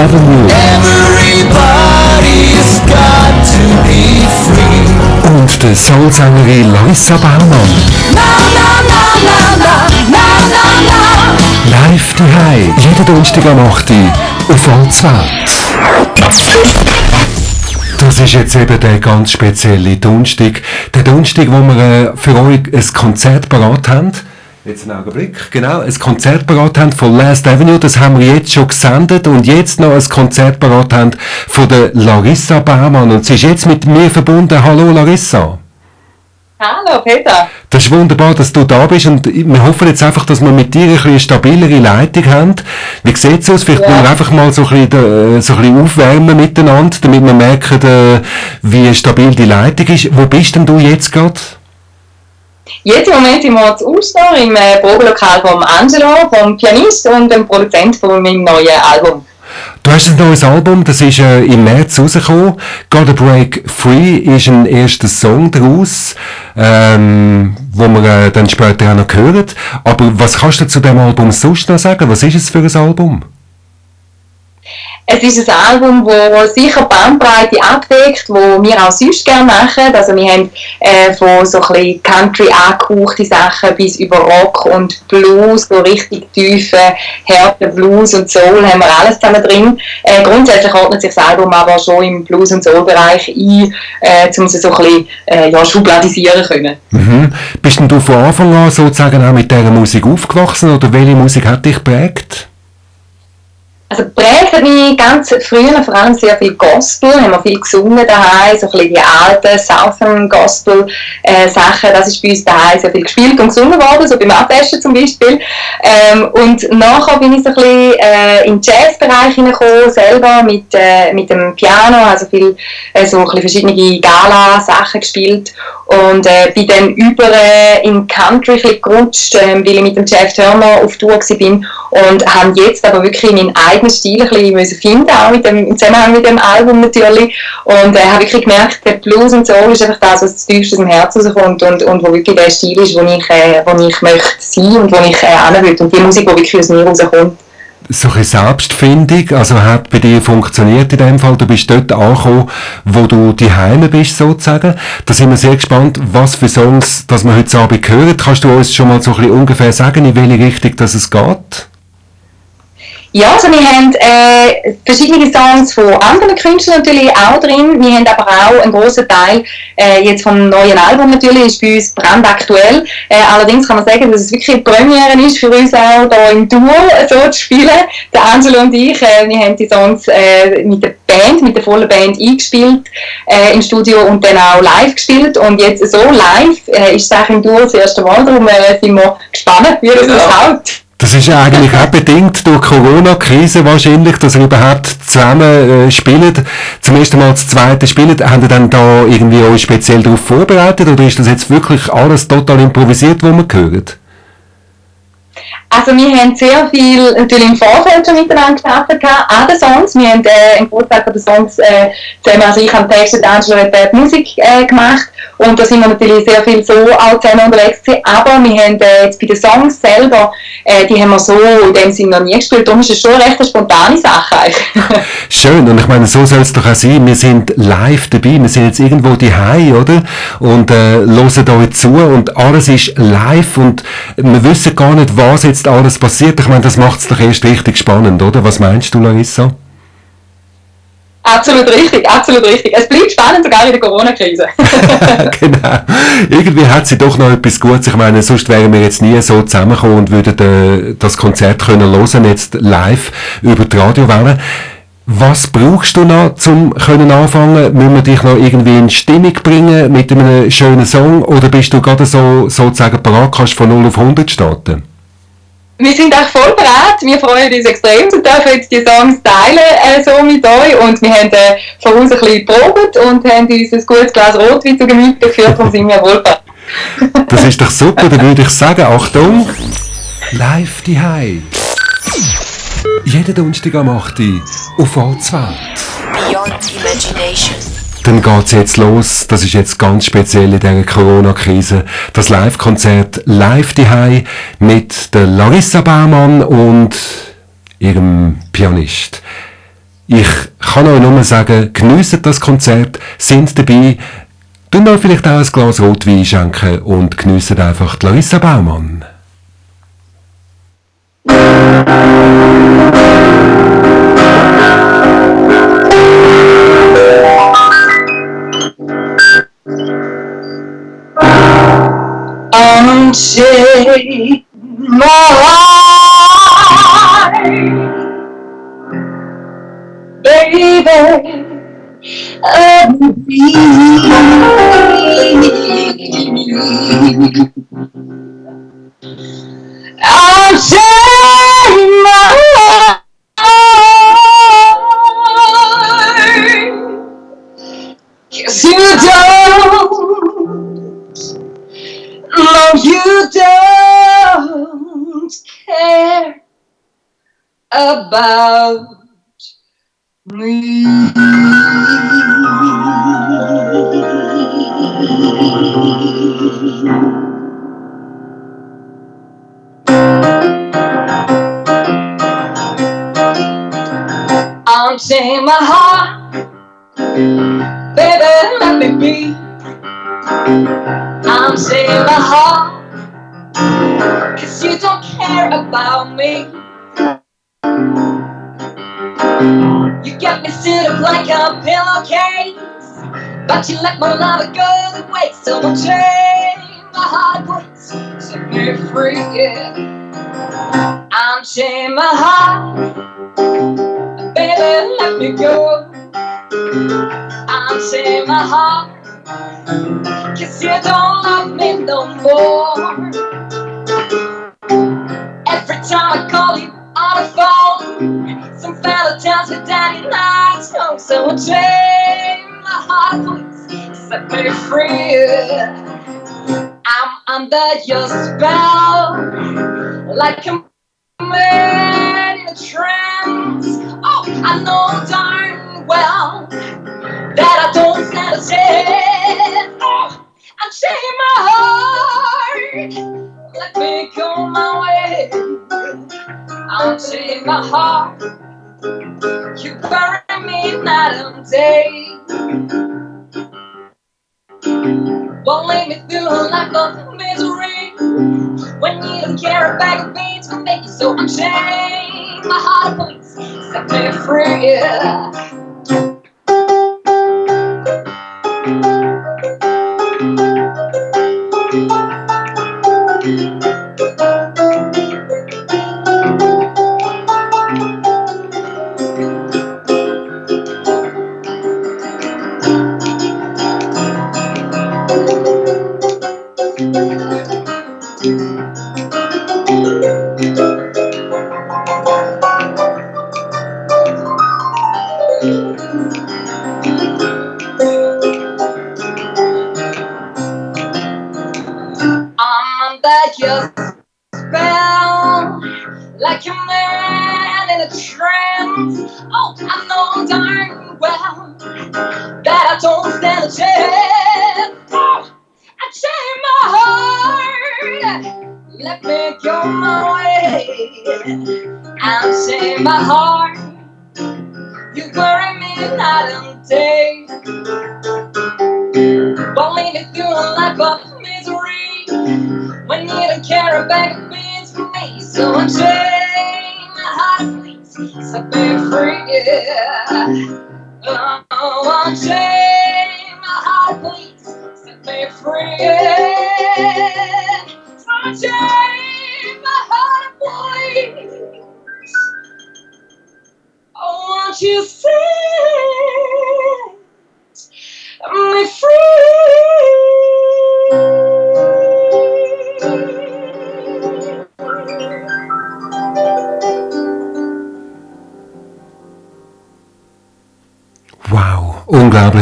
Everybody's got to be free. Und der Soulsängerin Larissa Baumann. Na, na, na, na, na, na, na, na. Live daheim. Jeden Donnerstag am 8. Uhr auf Allzwelt. Das ist jetzt eben der ganz spezielle Donnerstag. Der Donnerstag, wo wir äh, für euch ein Konzert parat haben. Jetzt einen Augenblick, genau, ein Konzert parat haben von Last Avenue, das haben wir jetzt schon gesendet und jetzt noch ein Konzert parat haben von der Larissa Baumann und sie ist jetzt mit mir verbunden. Hallo Larissa. Hallo Peter. Das ist wunderbar, dass du da bist und wir hoffen jetzt einfach, dass wir mit dir ein bisschen eine stabilere Leitung haben. Wie sieht es aus? Vielleicht Ja. wollen wir einfach mal so ein bisschen, so ein bisschen aufwärmen miteinander, damit wir merken, äh, wie stabil die Leitung ist. Wo bist denn du jetzt gerade? Im Moment sind wir zu im äh, Probelokal vom Angelo, vom Pianist und dem Produzent von meinem neuen Album. Du hast ein neues Album, das ist äh, im März rausgekommen. Gotta Break Free ist ein erster Song daraus, ähm, wo wir äh, dann später auch noch hören. Aber was kannst du zu dem Album sonst noch sagen? Was ist es für ein Album? Es ist ein Album, das sicher Bandbreite abdeckt, wo wir auch sonst gerne machen. Also wir haben äh, von so ein Country angehauchte Sachen bis über Rock und Blues, so richtig tiefe, harte Blues und Soul haben wir alles zusammen drin. Äh, grundsätzlich ordnet sich das Album aber schon im Blues- und Soul-Bereich ein, äh, um es so ein bisschen äh, ja, schubladisieren können. Mhm. Bist denn du von Anfang an sozusagen auch mit dieser Musik aufgewachsen oder welche Musik hat dich geprägt? Also geprägt hat mich ganz früher vor allem sehr viel Gospel, haben wir viel gesungen daheim, so ein bisschen die alten Southern Gospel äh, Sachen, das ist bei uns daheim sehr viel gespielt und gesungen worden, so beim Abwaschen zum Beispiel. Ähm, und nachher bin ich so ein bisschen äh, in den Jazzbereich hineingekommen, selber mit, äh, mit dem Piano, also viel so ein bisschen verschiedene Gala-Sachen gespielt und äh, bin dann über äh, in Country gerutscht, äh, weil ich mit dem Jeff Turner auf Tour war und habe jetzt aber wirklich meinen eigenen Stil ein bisschen finden, auch mit dem, im Zusammenhang mit dem Album natürlich und äh, habe wirklich gemerkt, der Blues und Soul ist einfach das, was tiefst aus dem Herzen rauskommt und, und wo wirklich der Stil ist, wo ich, äh, wo ich möchte sein und wo ich äh, will und die Musik, die wirklich aus mir rauskommt. So ein bisschen Selbstfindung, also hat bei dir funktioniert in dem Fall, du bist dort angekommen, wo du die Heime bist sozusagen. Da sind wir sehr gespannt, was für Songs, dass wir heute Abend hören. Kannst du uns schon mal so ein bisschen ungefähr sagen, in welche Richtung das es geht? Ja, also wir haben äh, verschiedene Songs von anderen Künstlern natürlich auch drin. Wir haben aber auch einen grossen Teil äh, jetzt vom neuen Album natürlich, ist bei uns brandaktuell. Äh, allerdings kann man sagen, dass es wirklich eine Premiere ist für uns auch hier im Duo so zu spielen. Der Angelo und ich, äh, wir haben die Songs äh, mit der Band, mit der vollen Band eingespielt äh, im Studio und dann auch live gespielt. Und jetzt so live äh, ist es auch im Duo das erste Mal, darum äh, sind wir gespannt, wie das aushaut. Das ist eigentlich auch bedingt durch Corona-Krise wahrscheinlich, dass ihr überhaupt zusammen äh, spielt. Zum ersten Mal das zweite spielt. Habt ihr dann da irgendwie euch speziell darauf vorbereitet oder ist das jetzt wirklich alles total improvisiert, was wir hören? Also wir haben sehr viel natürlich im Vorfeld schon miteinander gearbeitet an den Songs. Wir haben äh, einen Großteil von Songs äh, zusammen, also ich habe Text und Angelo hat äh, Musik äh, gemacht und da sind wir natürlich sehr viel so auch zusammen unterwegs gewesen. Aber wir haben äh, jetzt bei den Songs selber, äh, die haben wir so in dem Sinne noch nie gespielt. Darum ist es schon eine recht spontane Sache. Schön, und ich meine, so soll es doch auch sein. Wir sind live dabei, wir sind jetzt irgendwo daheim, oder? Und äh, hören euch zu und alles ist live und wir wissen gar nicht, was jetzt alles passiert. Ich meine, das macht es doch erst richtig spannend, oder? Was meinst du, Larissa? absolut richtig, absolut richtig. Es bleibt spannend, sogar in der Corona-Krise. genau. Irgendwie hat sie doch noch etwas Gutes. Ich meine, sonst wären wir jetzt nie so zusammengekommen und würden äh, das Konzert können hören, jetzt live über die Radiowelle. Was brauchst du noch, zum können anfangen? Müssen wir dich noch irgendwie in Stimmung bringen mit einem schönen Song? Oder bist du gerade so, sozusagen parat, kannst von 0 auf 100 starten? Wir sind auch voll bereit. Wir freuen uns extrem, zu dürfen jetzt die Songs teilen äh, so mit euch. Und wir haben äh, von uns ein bisschen geprobt und haben uns ein gutes Glas Rotwein zu Gemüte geführt und sind wir wohl bereit. Das ist doch super, dann würde ich sagen, Achtung, live die High. Jeden Donnerstag am 8. Uhr auf Allzwelt. Beyond Imagination. Dann geht's jetzt los. Das ist jetzt ganz speziell in dieser Corona-Krise. Das Live-Konzert Live die mit der Larissa Baumann und ihrem Pianist. Ich kann euch nur sagen, geniessen das Konzert, sind dabei, tun euch vielleicht auch ein Glas Rotwein schenken und geniessen einfach die Larissa Baumann. Unchain my heart, baby. Of me. Unchain my about me. I'm saying my heart, baby, let me be. I'm saying my heart, cause you don't care about me. You got me sit up like a pillowcase, but you let my love go to waste. So chain my heart, please set me free. Yeah. I'm chain my heart, baby, let me go. I'm chain my heart. Cause you don't love me no more. Every time I call you on the phone, some fella tells me that you're not home. So I chain my heart, please set me free. I'm under your spell, like a man in a trance. Oh, I know darn well that I don't stand a chance. Oh, unchain my heart. Let me go my way. Unchain my heart. You bury me night and day. Won't leave me through a life of misery when you don't care a bag of beans for me. So unchain my heart, please set me free.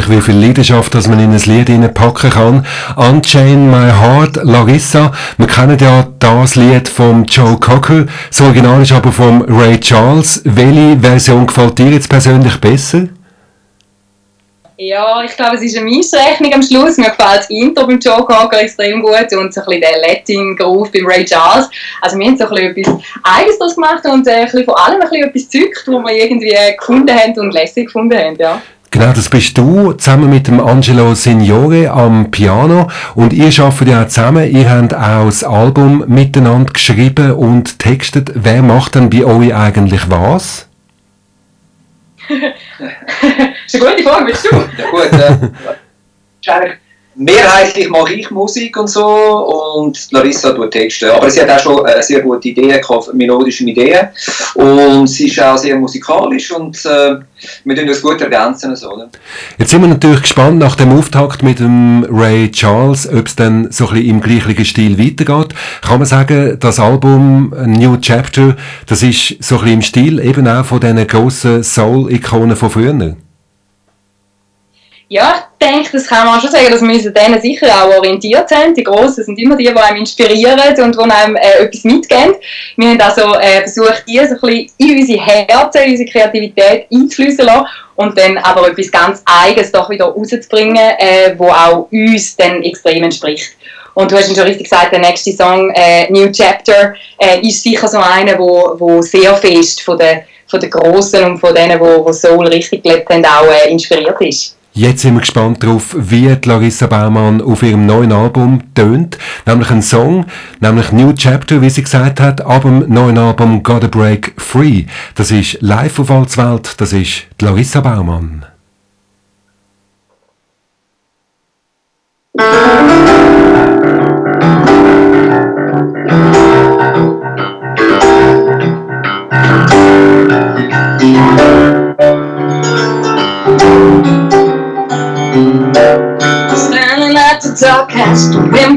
Unglaublich, wie viel Leidenschaft, dass man in ein Lied packen kann. Unchain My Heart, Larissa. Wir kennen ja das Lied vom Joe Cocker. Das Original ist aber vom Ray Charles. Welche Version gefällt dir jetzt persönlich besser? Ja, ich glaube, es ist eine Mischrechnung am Schluss. Mir gefällt das Intro beim Joe Cocker extrem gut und so ein bisschen der Latin-Groove beim Ray Charles. Also wir haben so ein bisschen etwas Eigenes gemacht und äh, ein bisschen von allem ein bisschen etwas gezückt, was wir irgendwie gefunden haben und lässig gefunden haben, ja. Genau, das bist du, zusammen mit dem Angelo Signore am Piano. Und ihr arbeitet ja auch zusammen. Ihr habt auch das Album miteinander geschrieben und textet. Wer macht denn bei euch eigentlich was? das ist eine gute Frage, bist du? Ja gut, äh, mehrheitlich mache ich Musik und so und Larissa tut Texte. Aber sie hat auch schon äh, sehr gute gehabt, melodische Ideen und sie ist auch sehr musikalisch und äh, wir tun uns gut ergänzen. So, ne? Jetzt sind wir natürlich gespannt nach dem Auftakt mit dem Ray Charles, ob es dann so ein bisschen im gleichen Stil weitergeht. Kann man sagen, das Album New Chapter, das ist so ein bisschen im Stil eben auch von diesen grossen Soul-Ikonen von früher? Ja, ich denke, das kann man schon sagen, dass wir uns an denen sicher auch orientiert sind. Die Grossen sind immer die, die einem inspirieren und die einem äh, etwas mitgeben. Wir haben also äh, versucht, die so ein bisschen in unsere Herzen, in unsere Kreativität einzufließen lassen und dann aber etwas ganz Eigenes doch wieder rauszubringen, äh, wo auch uns dann extrem entspricht. Und du hast schon richtig gesagt, der nächste Song, äh, New Chapter, äh, ist sicher so einer, wo, wo sehr fest von den, von den Grossen und von denen, die Soul richtig gelebt haben, auch äh, inspiriert ist. Jetzt sind wir gespannt darauf, wie Larissa Baumann auf ihrem neuen Album tönt. Nämlich ein Song, nämlich New Chapter, wie sie gesagt hat, ab dem neuen Album Gotta Break Free. Das ist live auf Walzwelt, das ist Larissa Baumann.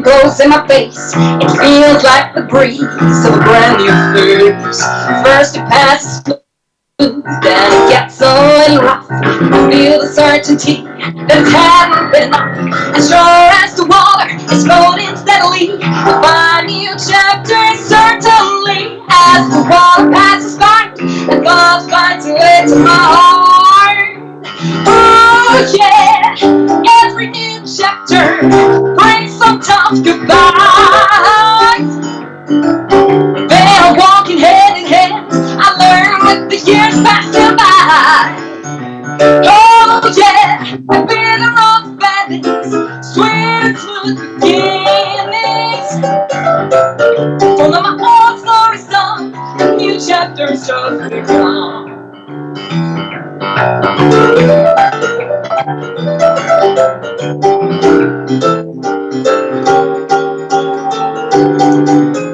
Blows in my face. It feels like the breeze of a brand new face. First it passes smooth, then it gets a little rough. I feel the certainty that it hadn't been. As sure as the water is floating steadily, I find new chapters certainly. As the water passes by, and God finds a way to my heart. Oh yeah, every new chapter brings some tough goodbyes. They are walking hand in hand. I learn with the years passing by. Oh yeah, I've been around bandits, sweet and smooth beginnings. Full of my old stories done, a new chapter's just begun. My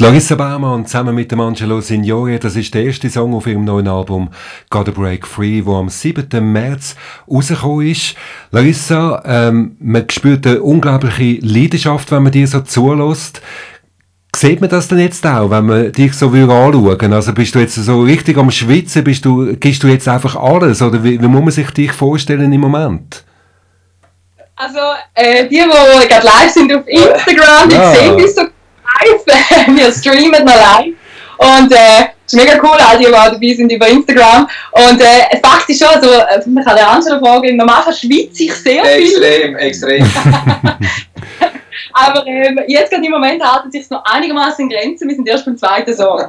Larissa Baumann zusammen mit dem Angelo Signore, das ist der erste Song auf ihrem neuen Album Gotta Break Free, wo am 7. März rausgekommen ist. Larissa, ähm, man spürt eine unglaubliche Leidenschaft, wenn man dir so zulässt. Sieht man das denn jetzt auch, wenn man dich so anschauen? Also bist du jetzt so richtig am Schwitzen, bist du, gibst du jetzt einfach alles? Oder wie, wie muss man sich dich vorstellen im Moment? Also, äh, die, die gerade live sind auf Instagram, die Ja. sehen uns so live. Wir streamen noch live. Und äh, es ist mega cool, all die, die auch dabei sind über Instagram. Und äh, Fakt ist schon, also, äh, man kann der Angela fragen, normal schwitze ich sehr viel. Extrem, extrem. Aber ähm, jetzt gerade im Moment halten sich noch einigermaßen in Grenzen. Wir sind erst beim zweiten Song.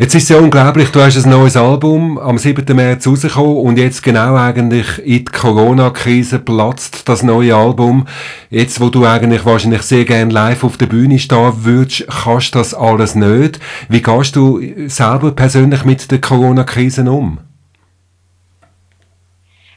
Jetzt ist es ja unglaublich, du hast ein neues Album am 7. März rausgekommen und jetzt genau eigentlich in die Corona-Krise platzt das neue Album. Jetzt, wo du eigentlich wahrscheinlich sehr gerne live auf der Bühne stehen würdest, kannst du das alles nicht. Wie gehst du selber persönlich mit der Corona-Krise um?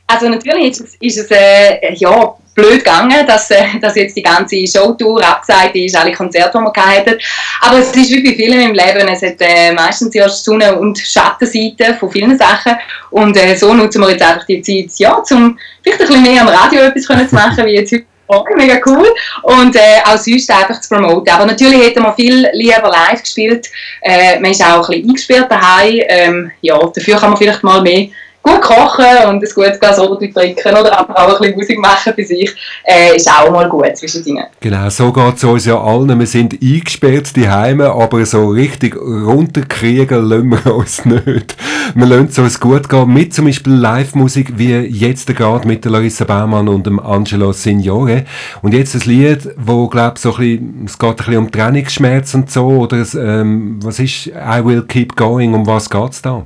Also natürlich ist es, ist es äh, ja, blöd gegangen, dass, äh, dass jetzt die ganze Showtour abgesagt ist, alle Konzerte, die wir haben. Aber es ist wie bei vielen im Leben, es hat äh, meistens erst Sonne- und Schattenseiten von vielen Sachen und äh, so nutzen wir jetzt einfach die Zeit, ja, um vielleicht ein bisschen mehr am Radio etwas können zu machen, wie jetzt heute. Morgen. Mega cool. Und äh, auch sonst einfach zu promoten. Aber natürlich hätten wir viel lieber live gespielt. Äh, man ist auch ein bisschen eingesperrt daheim. Ähm, ja, dafür kann man vielleicht mal mehr gut kochen und ein gutes Glas Rotwein trinken oder einfach auch ein bisschen Musik machen für sich, äh, ist auch mal gut zwischendrin. Genau, so geht es uns ja allen. Wir sind eingesperrt die Heime, aber so richtig runterkriegen lassen wir uns nicht. Wir lassen es uns gut gehen mit zum Beispiel Live-Musik, wie jetzt gerade mit Larissa Baumann und dem Angelo Signore. Und jetzt ein Lied, wo, glaub so ein bisschen, es geht ein bisschen um Trennungsschmerz und so, oder es, ähm, was ist I Will Keep Going, um was geht's da?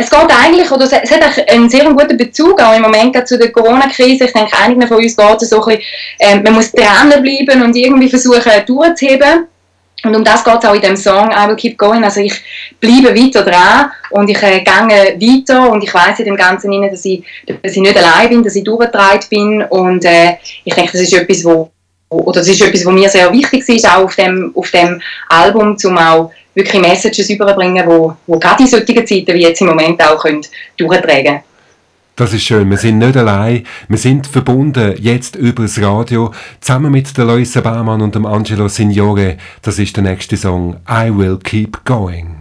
Es geht eigentlich, oder es hat einen sehr guten Bezug auch im Moment zu der Corona-Krise. Ich denke, einigen von uns geht es so ein bisschen, ähm, man muss dranbleiben und irgendwie versuchen durchzuheben. Und um das geht es auch in dem Song I Will Keep Going. Also ich bleibe weiter dran und ich äh, gehe weiter und ich weiß in dem Ganzen rein, dass ich, dass ich nicht allein bin, dass ich durchgetragen bin und äh, ich denke, das ist etwas, wo oder das ist etwas, was mir sehr wichtig ist, auch auf dem, auf dem Album, um auch wirklich Messages überbringen, wo, wo gerade in solchen Zeiten wie jetzt im Moment auch können durchtragen Das ist schön. Wir sind nicht allein. Wir sind verbunden jetzt über das Radio zusammen mit der Larissa Baumann und dem Angelo Signore. Das ist der nächste Song I Will Keep Going.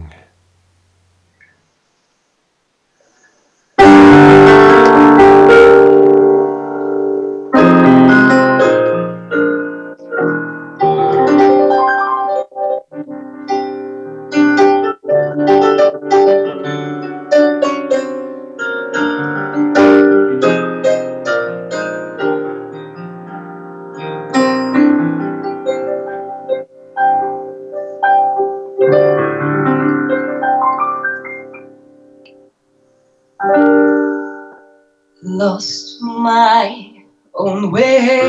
My own way.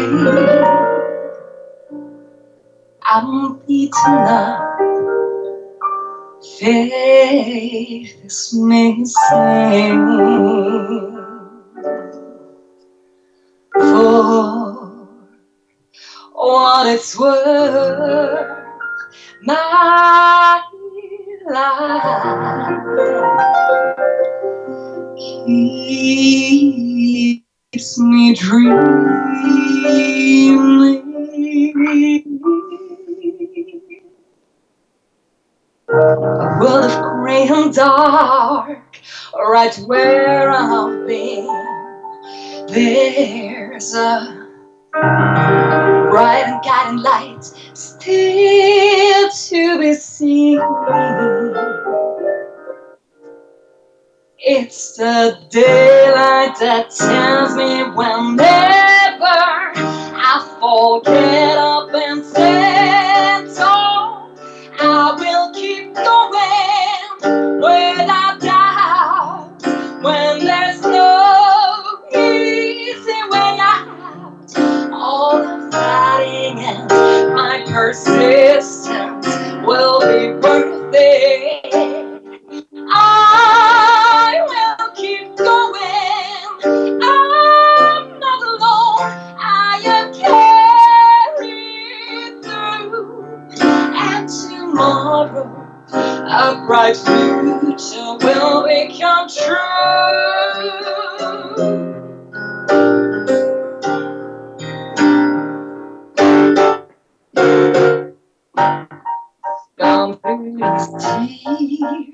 I'm beaten up. Faith is missing. For what it's worth, my life keeps me dreaming. A world of gray and dark, right where I've been. There's a bright and guiding light still to be seen. It's the daylight that tells me whenever I forget up A bright future will become true. Come through tea.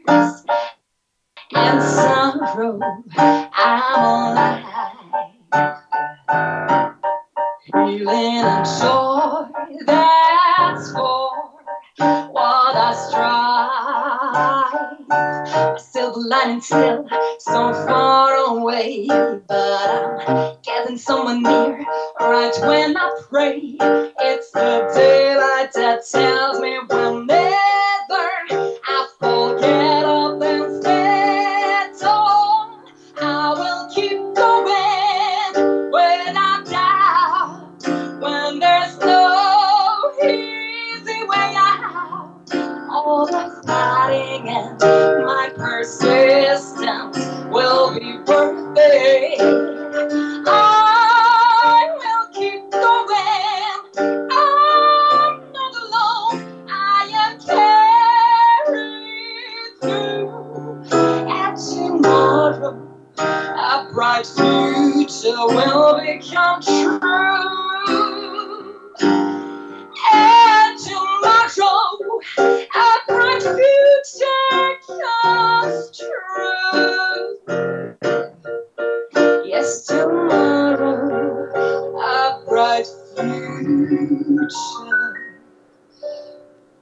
Future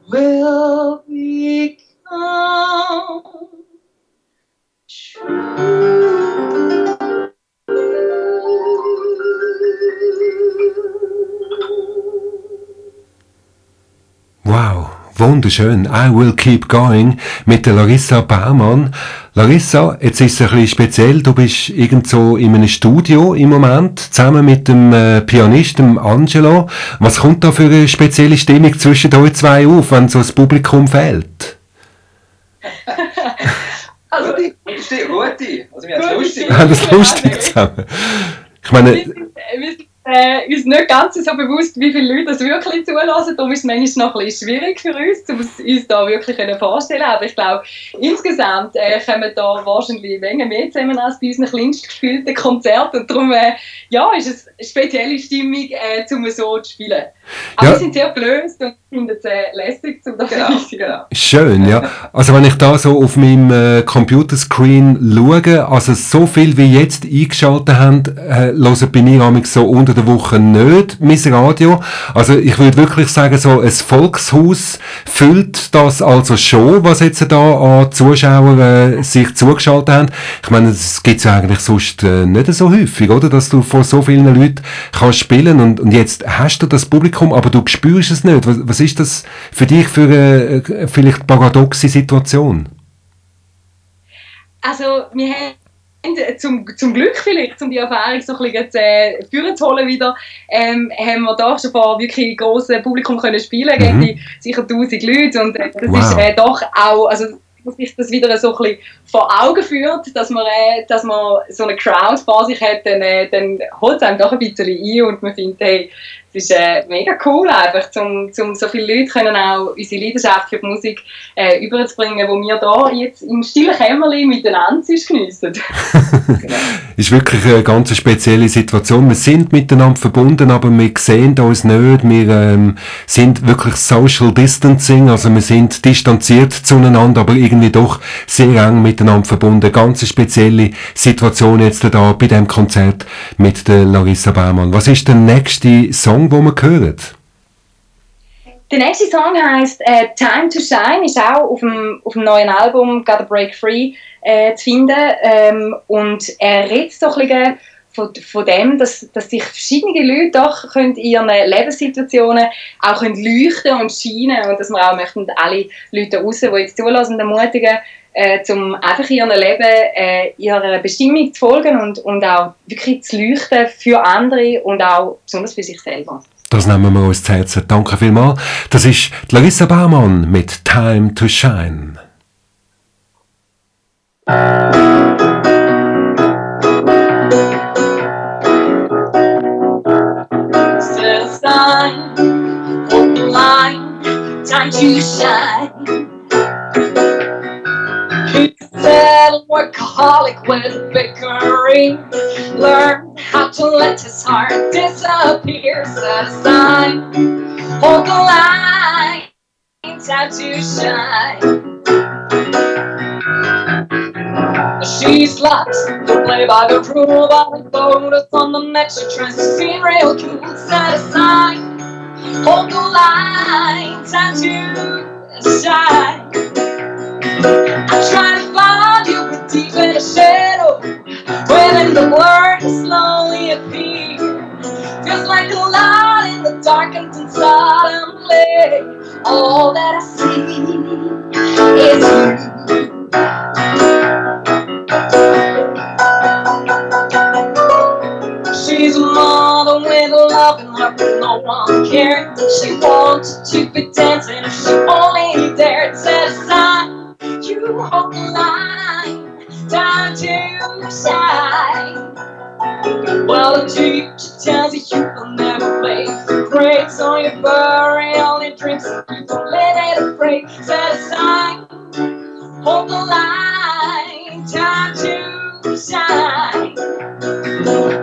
will wunderschön. I will keep going mit der Larissa Baumann. Larissa, jetzt ist es ein bisschen speziell. Du bist irgend so in einem Studio im Moment, zusammen mit dem äh, Pianisten Angelo. Was kommt da für eine spezielle Stimmung zwischen euch zwei auf, wenn so das Publikum fehlt? Also, Gute, gute, gute. Also wir haben es lustig. Ja, das ist lustig zusammen. Ich meine, wir sind, wir sind äh, uns nicht ganz so bewusst, wie viele Leute das wirklich zulassen. Darum ist es manchmal noch ein bisschen schwierig für uns, um es uns da wirklich vorstellen Aber ich glaube, insgesamt äh, kommen da wahrscheinlich Menge mehr zusammen als bei unseren kleinst gespielten Konzerten. Und darum äh, ja, ist es eine spezielle Stimmung, äh, um so zu spielen. Aber Ja. wir sind sehr gelöst und finden es äh, lässig, um das Genau, genau. Schön, ja. Also wenn ich da so auf meinem äh, Computerscreen schaue, also so viel wie jetzt eingeschaltet haben, äh, hören bei mir amigs so unter der Woche nicht mein Radio. Also ich würde wirklich sagen, so ein Volkshaus füllt das also schon, was jetzt da an Zuschauern äh, sich zugeschaltet haben. Ich meine, das gibt's ja eigentlich sonst äh, nicht so häufig, oder? Dass du vor so vielen Leuten kannst spielen und, und jetzt hast du das Publikum, aber du spürst es nicht. Was, was ist das für dich für eine äh, vielleicht paradoxe Situation? Also, wir haben äh, zum, zum Glück vielleicht, um die Erfahrung so ein bisschen jetzt, äh, führen zu holen wieder, ähm, haben wir da schon vor wirklich grossen Publikum können spielen, gegen Mhm. die sicher 1000 Leute und äh, das Wow. ist äh, doch auch, also dass sich das wieder so ein bisschen vor Augen führt, dass man, äh, dass man so eine Crowd vor sich hat, dann, äh, dann holt es einem doch ein bisschen ein und man findet, hey, es ist äh, mega cool einfach, um zum so viele Leute können auch unsere Leidenschaft für die Musik äh, überzubringen, wo wir da jetzt im stillen Kämmerlein miteinander geniessen. Ist wirklich eine ganz spezielle Situation. Wir sind miteinander verbunden, aber wir sehen uns nicht. Wir ähm, sind wirklich Social Distancing, also wir sind distanziert zueinander, aber irgendwie doch sehr eng miteinander verbunden. Ganz spezielle Situation jetzt da bei dem Konzert mit der Larissa Baumann. Was ist der nächste Song, den wir hören? Der nächste Song heißt äh, Time to Shine, ist auch auf dem, auf dem neuen Album Gotta Break Free äh, zu finden. Ähm, und er redet so ein von, von dem, dass, dass sich verschiedene Leute doch in ihren Lebenssituationen auch können leuchten und scheinen und dass wir auch möchten alle Leute draussen, die jetzt zulassen, ermutigen, äh, um einfach in ihrem Leben äh, ihrer Bestimmung zu folgen und, und auch wirklich zu leuchten für andere und auch besonders für sich selber. Das nehmen wir uns zu Herzen. Danke vielmals. Das ist Larissa Baumann mit Time to Shine. Time to shine. Workaholic with bickering. Learn how to let his heart disappear. Set a sign on the line, time to shine. She's to play by the rule while the photos on the. She tries seem real cool, set aside. Hold the line, time to shine. I try shadow, within the blur, you slowly appear. Feels like a light in the darkened and suddenly, all that I see is you. She's a mother with love in her, but no one cared. She wanted to be dancing if she only dared. Set aside, you hold the time to shine. Well, the teacher tells you you will never make the grade, so you bury all your dreams and don't let it break. Set aside, hold the line, time to shine.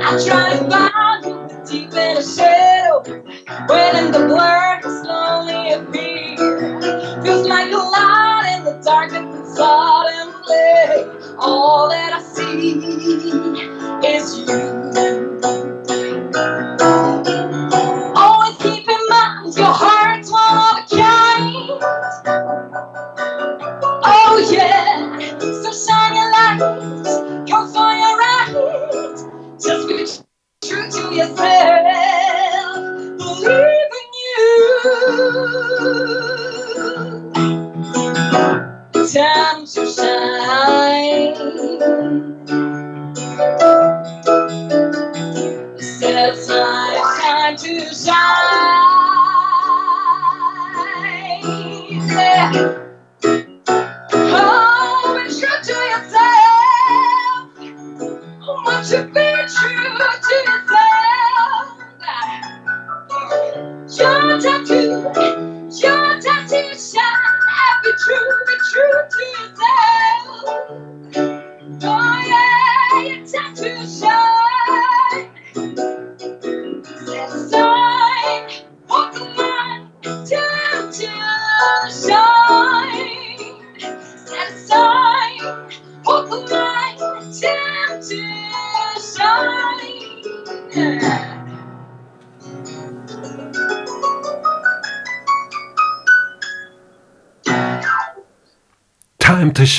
I try to find you deep in the shadow, when in the blur slowly appear. Feels like a light in the dark and is you.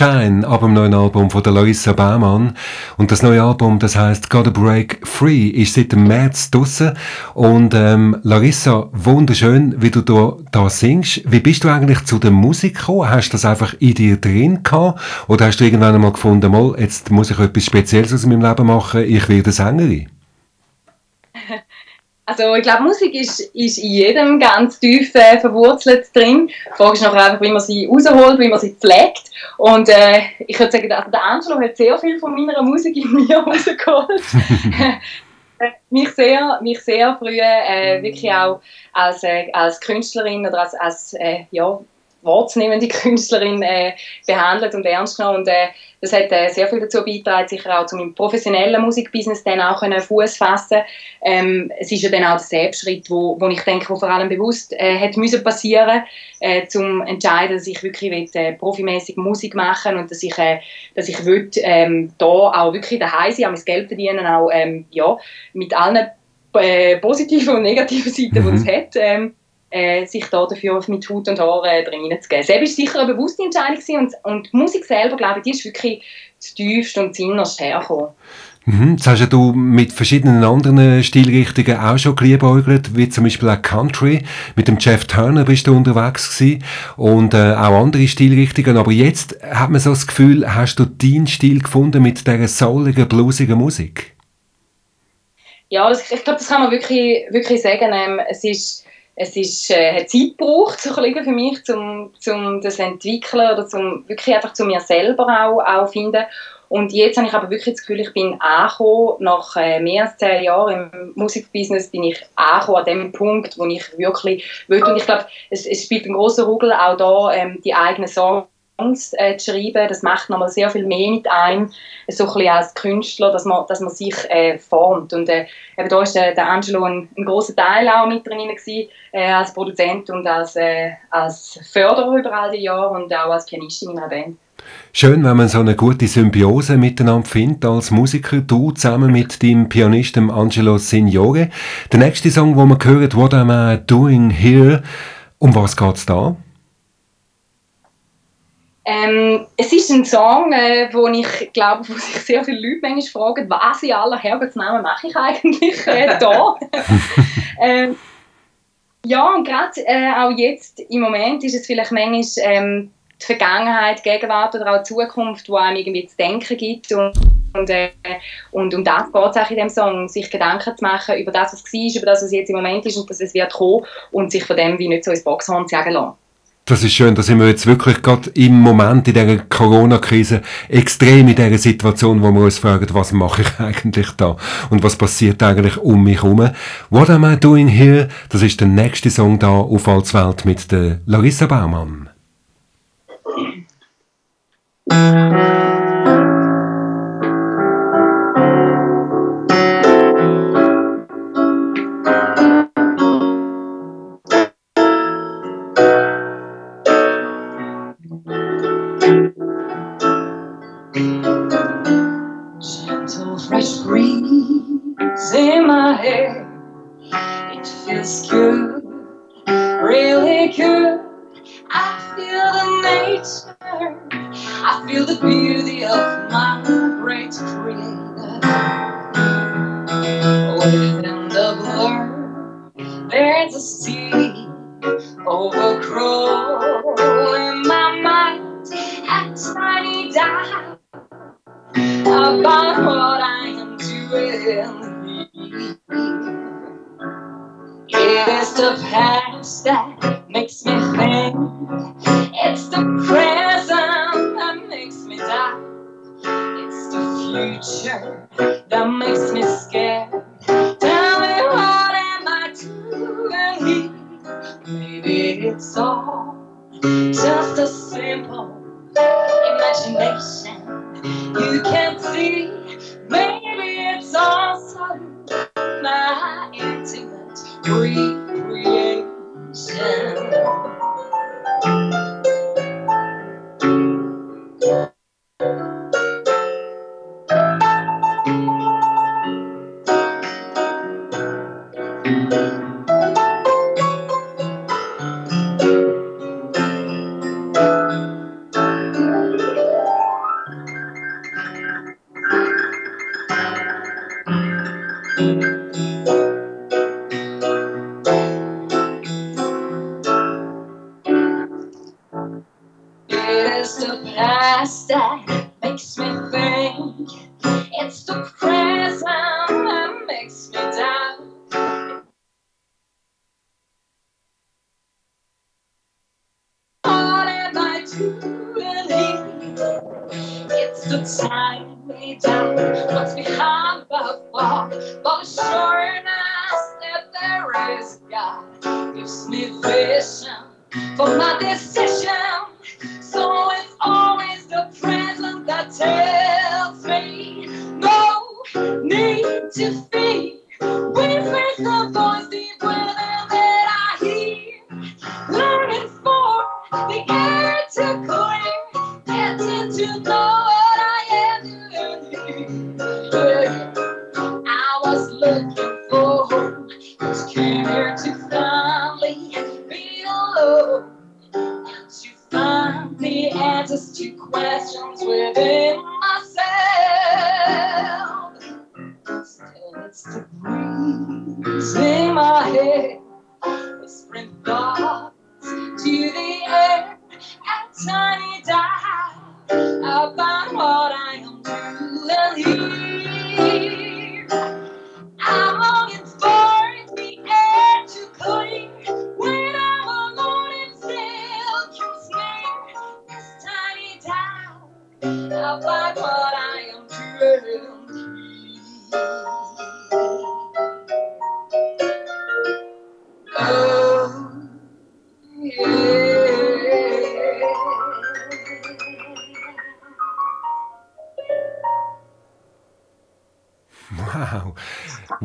Shine ab dem neuen Album von der Larissa Baumann. Und das neue Album, das heißt Gotta Break Free, ist seit dem März draussen. Und ähm, Larissa, wunderschön, wie du da, da singst. Wie bist du eigentlich zu der Musik gekommen? Hast du das einfach in dir drin gehabt? Oder hast du irgendwann einmal gefunden, mal, jetzt muss ich etwas Spezielles aus meinem Leben machen, ich werde Sängerin? Also ich glaube, Musik ist, ist in jedem ganz tief äh, verwurzelt drin. Die Frage ist nachher einfach, wie man sie rausholt, wie man sie pflegt. Und äh, ich würde sagen, also der Angelo hat sehr viel von meiner Musik in mir rausgeholt. Äh, mich sehr, mich sehr früh äh, wirklich auch als, äh, als Künstlerin oder als, als äh, ja, wortnehmende Künstlerin behandelt und ernst genommen. Und das hat äh, sehr viel dazu beigetragen, sicher auch zu meinem professionellen Musikbusiness dann auch können Fuß fassen. Ähm, es ist ja dann auch der Selbstschritt, wo, wo ich denke, wo vor allem bewusst äh, hat müssen passieren, äh, zum entscheiden, dass ich wirklich will, äh, profimäßig Musik machen und dass ich, äh, dass ich will, ähm, da auch wirklich daheim sein, auch mein Geld verdienen, auch ähm, ja mit allen äh, positiven und negativen Seiten, die es hat. Ähm, äh, sich da dafür mit Hut und Haar äh, drin zu geben. Selbst war sicher eine bewusste Entscheidung gewesen und, und die Musik selber, glaube ich, die ist wirklich das tiefste und das innerste hergekommen. Mhm. Jetzt hast ja du mit verschiedenen anderen Stilrichtungen auch schon geliebäugelt, wie zum Beispiel auch Country. Mit dem Jeff Turner bist du unterwegs gewesen und äh, auch andere Stilrichtungen. Aber jetzt hat man so das Gefühl, hast du deinen Stil gefunden mit dieser souligen, bluesigen Musik? Ja, ich glaube, das kann man wirklich, wirklich sagen. Ähm, es ist es ist, äh, hat Zeit gebraucht so ein für mich, um zum das entwickeln oder zum, wirklich einfach zu mir selber auch, auch finden. Und jetzt habe ich aber wirklich das Gefühl, ich bin angekommen, nach äh, mehr als zehn Jahren im Musikbusiness bin ich angekommen an dem Punkt, wo ich wirklich will. Und ich glaube, es, es spielt einen großen Rugel auch da, ähm, die eigenen Songs Songs äh, zu schreiben. Das macht nochmal sehr viel mehr mit einem, so ein bisschen als Künstler, dass man, dass man sich äh, formt. Und äh, eben da ist äh, der Angelo ein, ein großer Teil auch mit drin gewesen, äh, als Produzent und als, äh, als Förderer über all die Jahre und auch als Pianistin in meiner Band. Schön, wenn man so eine gute Symbiose miteinander findet als Musiker. Du zusammen mit deinem Pianisten Angelo Signore. Der nächste Song, wo man hört, What Am I Doing Here? Um was geht's da? Ähm, es ist ein Song, äh, wo ich glaube, wo sich sehr viele Leute manchmal fragen, was in aller Herrgottsnamen mache ich eigentlich äh, da? ähm, ja, und gerade äh, auch jetzt im Moment ist es vielleicht manchmal ähm, die Vergangenheit, Gegenwart oder auch die Zukunft, wo einem irgendwie zu denken gibt. Und, und, äh, und um das geht es auch in dem Song, sich Gedanken zu machen über das, was war, über das, was jetzt im Moment ist und dass es wird kommen und sich von dem wie nicht so ins Boxhorn sagen lassen. Das ist schön, da sind wir jetzt wirklich gerade im Moment in dieser Corona-Krise extrem in dieser Situation, wo wir uns fragen, was mache ich eigentlich da und was passiert eigentlich um mich herum. What am I doing here? Das ist der nächste Song da auf Altswelt mit der Larissa Baumann.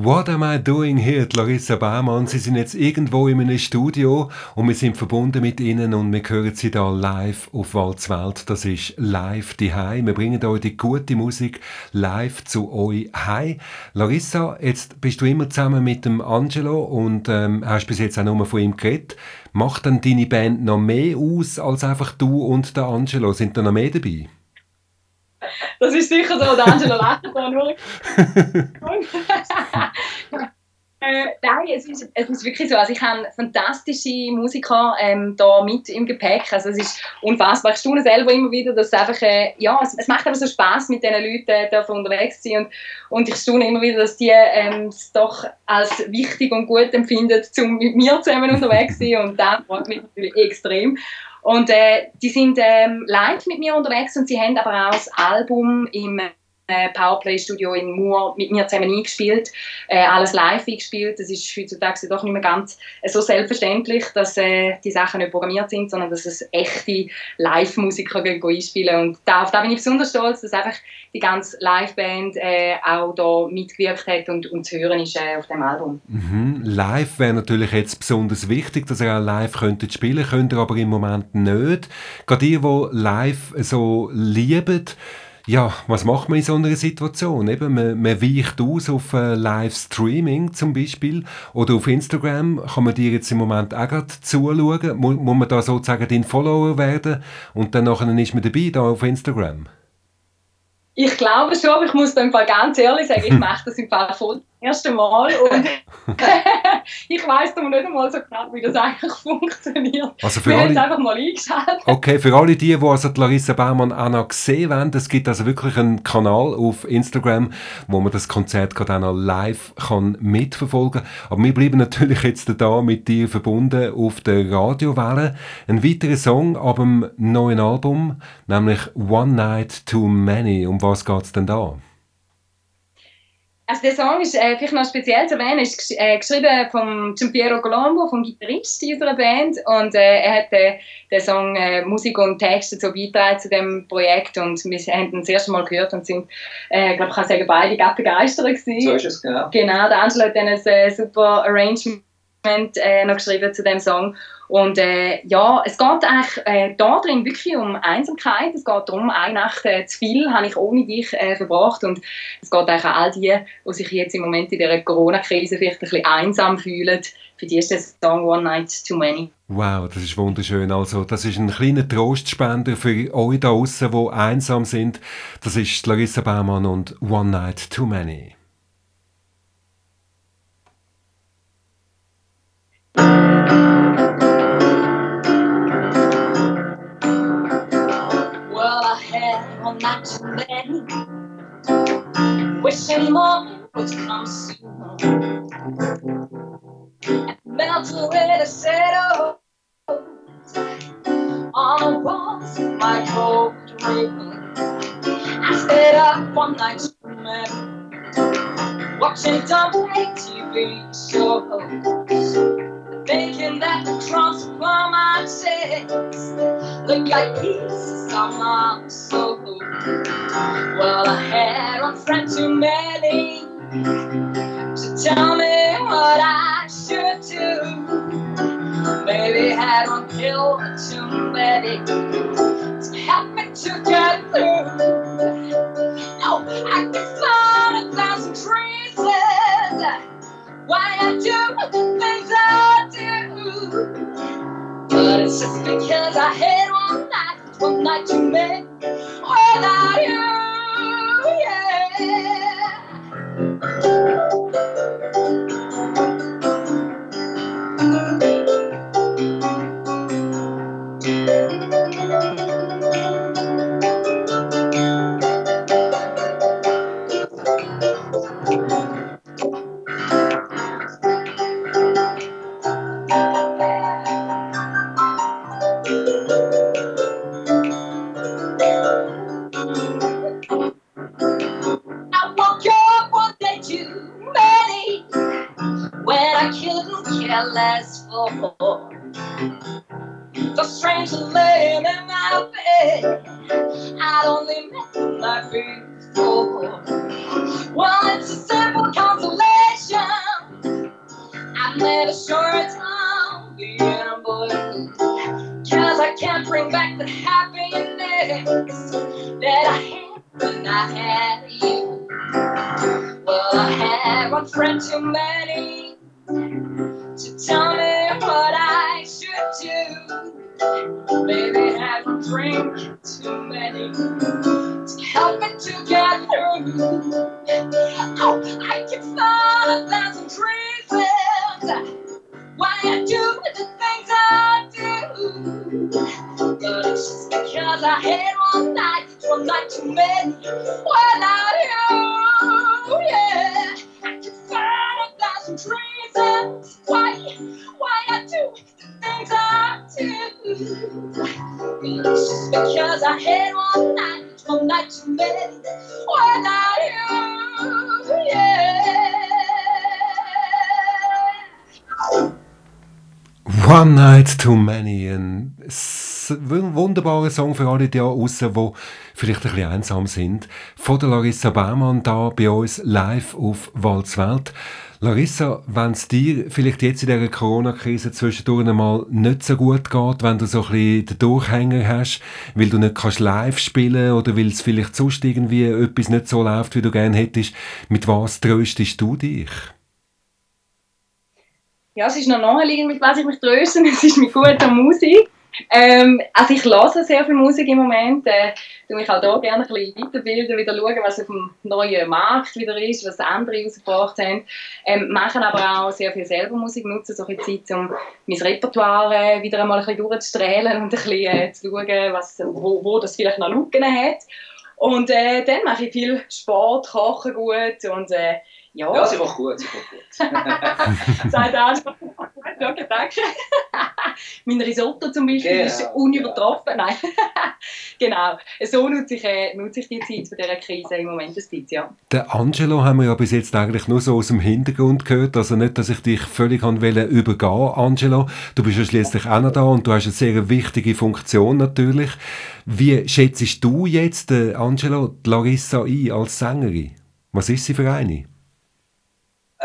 What am I doing here? Larissa Baumann, Sie sind jetzt irgendwo in einem Studio und wir sind verbunden mit Ihnen und wir hören Sie da live auf Walzwelt. Das ist live die Wir bringen euch die gute Musik live zu euch heim. Larissa, jetzt bist du immer zusammen mit dem Angelo und ähm, hast bis jetzt auch nur von ihm geredet. Macht dann deine Band noch mehr aus als einfach du und der Angelo? Sind da noch mehr dabei? Das ist sicher so, der Angelo lacht da nur. Äh, nein, es ist, es ist wirklich so. Also ich habe fantastische Musiker ähm, da mit im Gepäck. Also es ist unfassbar. Ich staune selber immer wieder, dass es einfach, äh, ja, es, es, macht einfach so Spaß mit diesen Leuten äh, unterwegs zu sein. Und, und ich staune immer wieder, dass die ähm, es doch als wichtig und gut empfinden, um mit mir zusammen unterwegs zu sein. Und das freut mich natürlich extrem. Und äh, die sind ähm, live mit mir unterwegs und sie haben aber auch das Album im Powerplay-Studio in Mur mit mir zusammen eingespielt, äh, alles live eingespielt. Das ist heutzutage doch nicht mehr ganz äh, so selbstverständlich, dass äh, die Sachen nicht programmiert sind, sondern dass es echte Live-Musiker einspielen Und da, da bin ich besonders stolz, dass einfach die ganze Live-Band äh, auch da mitgewirkt hat und, und zu hören ist äh, auf dem Album. Mhm. Live wäre natürlich jetzt besonders wichtig, dass ihr auch live könntet spielen, könnt ihr aber im Moment nicht. Gerade ihr, die live so lieben, ja, was macht man in so einer Situation? Eben, man, man weicht aus auf äh, Livestreaming zum Beispiel oder auf Instagram. Kann man dir jetzt im Moment auch gerade zuschauen? Muss, muss man da sozusagen dein Follower werden und dann nachher ist man dabei da auf Instagram? Ich glaube schon, aber ich muss da im Fall ganz ehrlich sagen, ich mache das im Fall voll erste Mal und ich weiß noch nicht einmal so genau, wie das eigentlich funktioniert. Also für Wir alle, haben es einfach mal eingeschaltet. Okay, für alle die, die also die Larissa Baumann auch noch gesehen wollen, es gibt also wirklich einen Kanal auf Instagram, wo man das Konzert gerade auch noch live kann mitverfolgen kann. Aber wir bleiben natürlich jetzt da mit dir verbunden auf der Radiowelle. Ein weiterer Song ab dem neuen Album, nämlich One Night Too Many. Um was geht es denn da? Also der Song ist äh, vielleicht noch speziell zu erwähnen, ist äh, geschrieben von Giampiero Colombo, vom Gitarrist unserer Band und äh, er hat äh, den Song äh, Musik und Texte so beigetragen zu dem Projekt und wir haben ihn das erste Mal gehört und sind, äh, glaube ich, kann sagen, beide ganz begeistert gewesen. So ist es, genau. Genau, der Angelo hat dann ein äh, super Arrangement äh, noch geschrieben zu dem Song und äh, ja, es geht eigentlich äh, da drin wirklich um Einsamkeit. Es geht darum, eine Nacht äh, zu viel habe ich ohne dich äh, verbracht. Und es geht eigentlich an all die, die sich jetzt im Moment in der Corona-Krise vielleicht ein bisschen einsam fühlen. Für die ist der Song One Night Too Many. Wow, das ist wunderschön. Also, das ist ein kleiner Trostspender für euch da draußen, die einsam sind. Das ist Larissa Baumann und One Night Too Many. Wishing morning would come soon. And melt away the shadows on the walls of my cold room. I stayed up one night to remember watching dumb TV shows thinking that cross upon my chest looked like pieces of my soul. Well, I had one friend too many to tell me what I should do. Maybe I had one pill too many to help me to get through. No, I why I do the things I do. But it's just because I had one night, one night too many without you, yeah. One Night Too Many, ein wunderbarer Song für alle die außen, die vielleicht ein bisschen einsam sind. Von der Larissa Baumann da bei uns live auf Walzwelt. Larissa, wenn es dir vielleicht jetzt in dieser Corona-Krise zwischendurch einmal nicht so gut geht, wenn du so ein bisschen den Durchhänger hast, weil du nicht kannst live spielen oder weil es vielleicht sonst irgendwie etwas nicht so läuft, wie du gerne hättest, mit was tröstest du dich? Ja, es ist noch naheliegend, mit was ich mich tröste. Es ist mit guter Musik. Ähm, also ich höre sehr viel Musik im Moment. Äh, tu mich auch da gerne ein bisschen weiterbilden, wieder schauen, was auf dem neuen Markt wieder ist, was andere rausgebracht haben. Ähm, machen aber auch sehr viel selber Musik, nutzen so ein bisschen Zeit, um mein Repertoire wieder einmal ein bisschen durchzustrahlen und ein bisschen äh, zu schauen, was, wo, wo das vielleicht noch Lücken hat. Und äh, dann mache ich viel Sport, koche gut und äh, ja, Ja, sie kocht gut, sie kocht gut. Sagt auch. Danke, danke. mein Risotto zum Beispiel Genau, ist unübertroffen. Nein. genau. So nutze ich, äh, nutze ich die Zeit von dieser Krise im Moment ein bisschen, ja. Den Angelo haben wir ja bis jetzt eigentlich nur so aus dem Hintergrund gehört. Also nicht, dass ich dich völlig han wollte übergehen, Angelo. Du bist ja schließlich auch noch da und du hast eine sehr wichtige Funktion natürlich. Wie schätzt du jetzt, äh, Angelo, die Larissa ein als Sängerin? Was ist sie für eine?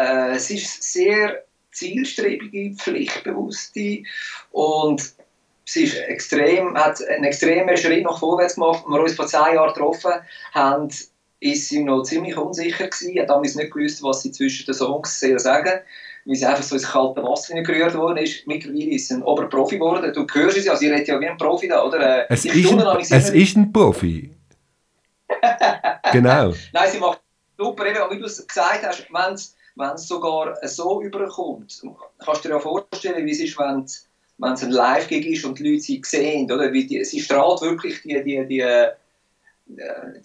Äh, sie ist sehr zielstrebige, pflichtbewusste und sie ist extrem, hat einen extremen Schritt nach vorwärts gemacht. Als wir uns vor zehn Jahren getroffen haben, ist sie noch ziemlich unsicher gewesen, hat damals nicht gewusst, was sie zwischen den Songs soll sagen weil sie einfach so ins kalte Wasser gerührt worden ist. Mittlerweile ist sie ein Oberprofi geworden. Du hörst es ja, sie redet ja wie ein Profi da, oder? Äh, Es, ist ein, es ist ein Profi. genau. Nein, sie macht super, eben, wie du es gesagt hast, wenn es wenn es sogar so überkommt, kannst du dir ja vorstellen, wie es ist, wenn es wenn es ein Live-Gig ist und die Leute sie sehen, oder? Wie die, sie strahlt wirklich die, die, die, äh,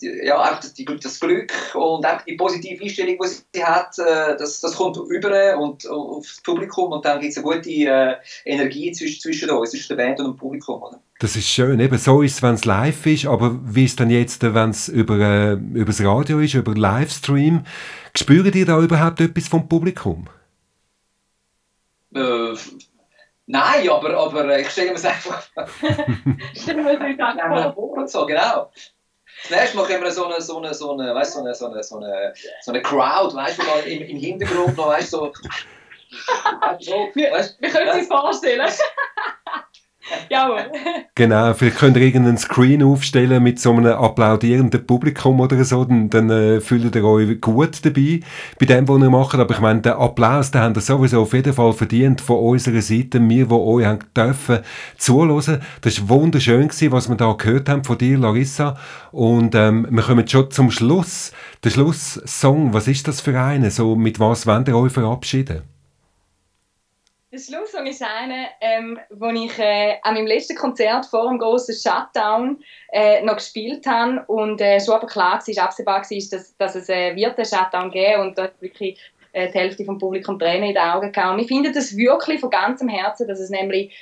die, ja, auch die, das Glück und auch die positive Einstellung, die sie hat, äh, das, das kommt über und aufs Publikum und dann gibt es eine gute äh, Energie zwischen, zwischen uns, zwischen der Band und dem Publikum. Oder? Das ist schön. Eben so ist es, wenn es live ist, aber wie ist dann jetzt, wenn es über, über das Radio ist, über Livestream? Spüren die da überhaupt etwas vom Publikum? Äh, nein, aber, aber ich stelle mir es einfach wir vor. und so, genau. Das nächste Mal können wir so eine, so eine, so eine, weißt, so eine, so eine, so eine, so eine Crowd, weißt du, im, im Hintergrund noch, weißt du, so, so, weißt, Wir können es uns vorstellen. Jawohl. Genau, vielleicht könnt ihr irgendeinen Screen aufstellen mit so einem applaudierenden Publikum oder so, dann, dann äh, fühlt ihr euch gut dabei bei dem, was ihr macht. Aber ich meine, den Applaus, den habt ihr sowieso auf jeden Fall verdient von unserer Seite, wir, die euch haben dürfen zuhören. Das war wunderschön, gewesen, was wir da gehört haben von dir, Larissa. Und ähm, wir kommen schon zum Schluss. Der Schlusssong, was ist das für eine? So, mit was wollt ihr euch verabschieden? Der Schlusssong ist einer, ähm, wo ich äh, an meinem letzten Konzert vor dem grossen Shutdown äh, noch gespielt habe und äh, schon aber klar war, absehbar war, dass, dass es äh, wird einen Shutdown geben und dort wirklich äh, die Hälfte vom Publikum Tränen in den Augen gehabt. Und ich finde das wirklich von ganzem Herzen, dass es nämlich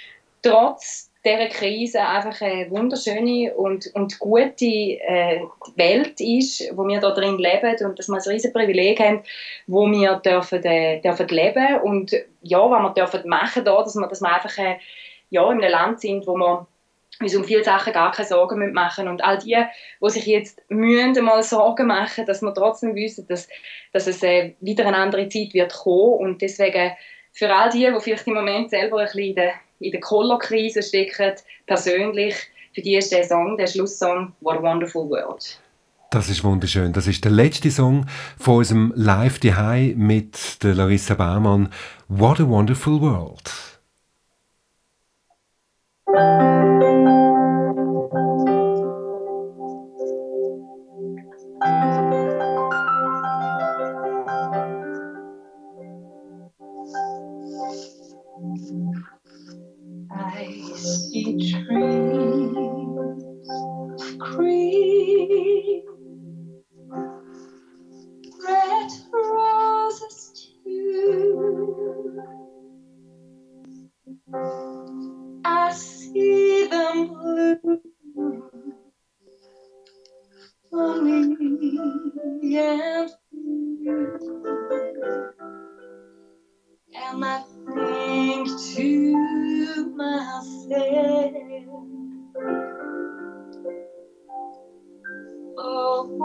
trotz dieser Krise einfach eine wunderschöne und, und gute äh, Welt ist, wo wir da drin leben und dass wir ein riesiges Privileg haben, wo wir dürfen, äh, dürfen leben und ja, was wir dürfen machen da, dass wir, dass wir einfach äh, ja, in einem Land sind, wo wir uns um viele Sachen gar keine Sorgen machen und all die, die sich jetzt müssen, mal Sorgen machen, dass wir trotzdem wissen, dass, dass es äh, wieder eine andere Zeit wird kommen und deswegen für all die, die vielleicht im Moment selber ein bisschen in der Kollo-Krise stecken, persönlich für die ist der Song, der Schlusssong What a Wonderful World. Das ist wunderschön. Das ist der letzte Song von unserem Live High mit der Larissa Baumann. What a Wonderful World. am. And I think to myself, oh,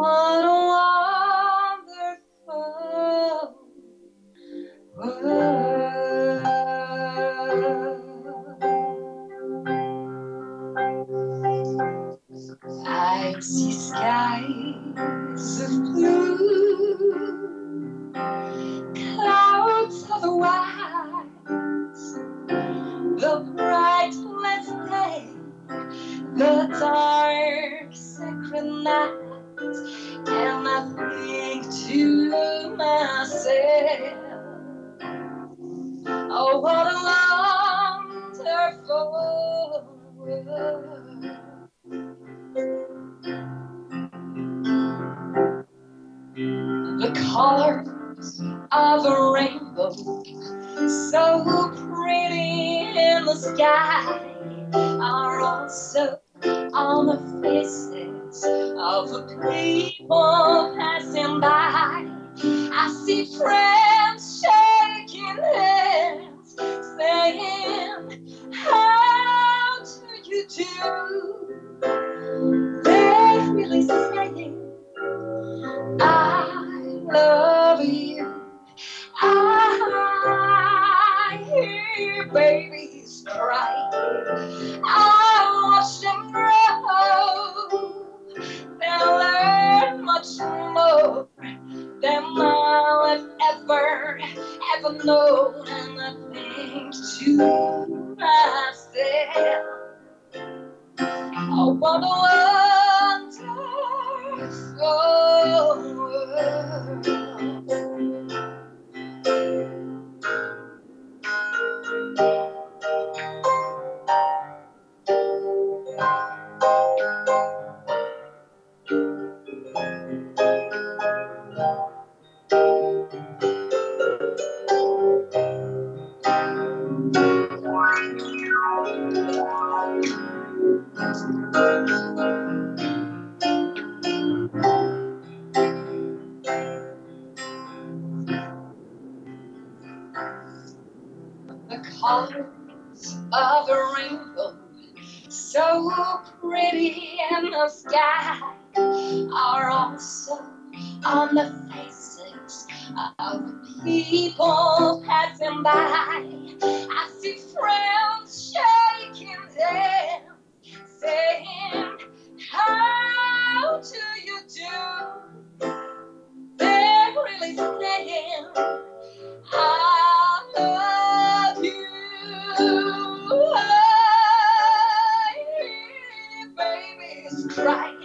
right.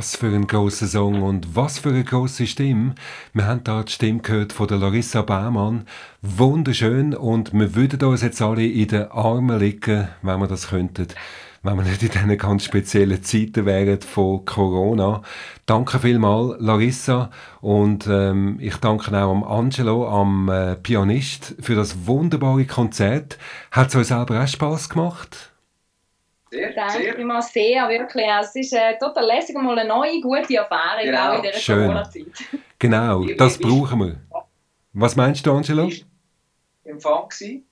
Was für ein großer Song und was für eine große Stimme. Wir haben da die Stimme gehört von der Larissa Baumann. Wunderschön und wir würden uns jetzt alle in den Armen liegen, wenn wir das könnten. Wenn wir nicht in diesen ganz speziellen Zeiten wären von Corona. Danke vielmals, Larissa. Und ähm, ich danke auch am Angelo, am äh, Pianist, für das wunderbare Konzert. Hat es euch selber auch Spass gemacht? Sehr, Danke sehr. immer sehr, wirklich. Es ist äh, total lässig, mal eine neue, gute Erfahrung genau. auch in dieser Corona-Zeit. Genau, das brauchen wir. Was meinst du, Angelo? Empfang gewesen?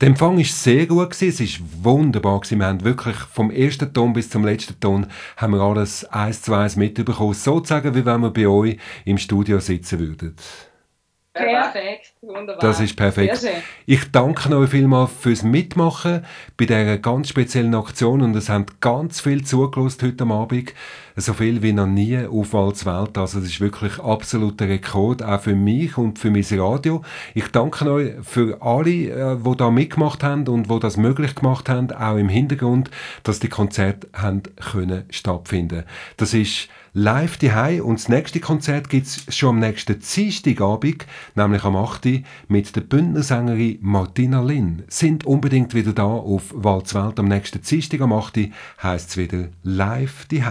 Der Empfang war sehr gut, gewesen. es war wunderbar. Gewesen. Wir haben wirklich vom ersten Ton bis zum letzten Ton haben wir alles eins zu eins mitbekommen. Sozusagen, wie wenn wir bei euch im Studio sitzen würden. Perfekt, wunderbar. Das ist perfekt. Ich danke euch vielmals fürs Mitmachen bei dieser ganz speziellen Aktion und es haben ganz viel zugelassen heute Abend. So viel wie noch nie auf Welt. Also es ist wirklich absoluter Rekord, auch für mich und für mein Radio. Ich danke euch für alle, äh, die da mitgemacht haben und die das möglich gemacht haben, auch im Hintergrund, dass die Konzerte haben können stattfinden. Das ist live die und das nächste Konzert gibt es schon am nächsten Dienstagabend, nämlich am 8. mit der Bündnersängerin Martina Lin. Sind unbedingt wieder da auf Walzwelt am nächsten Dienstag am 8. heisst es wieder live die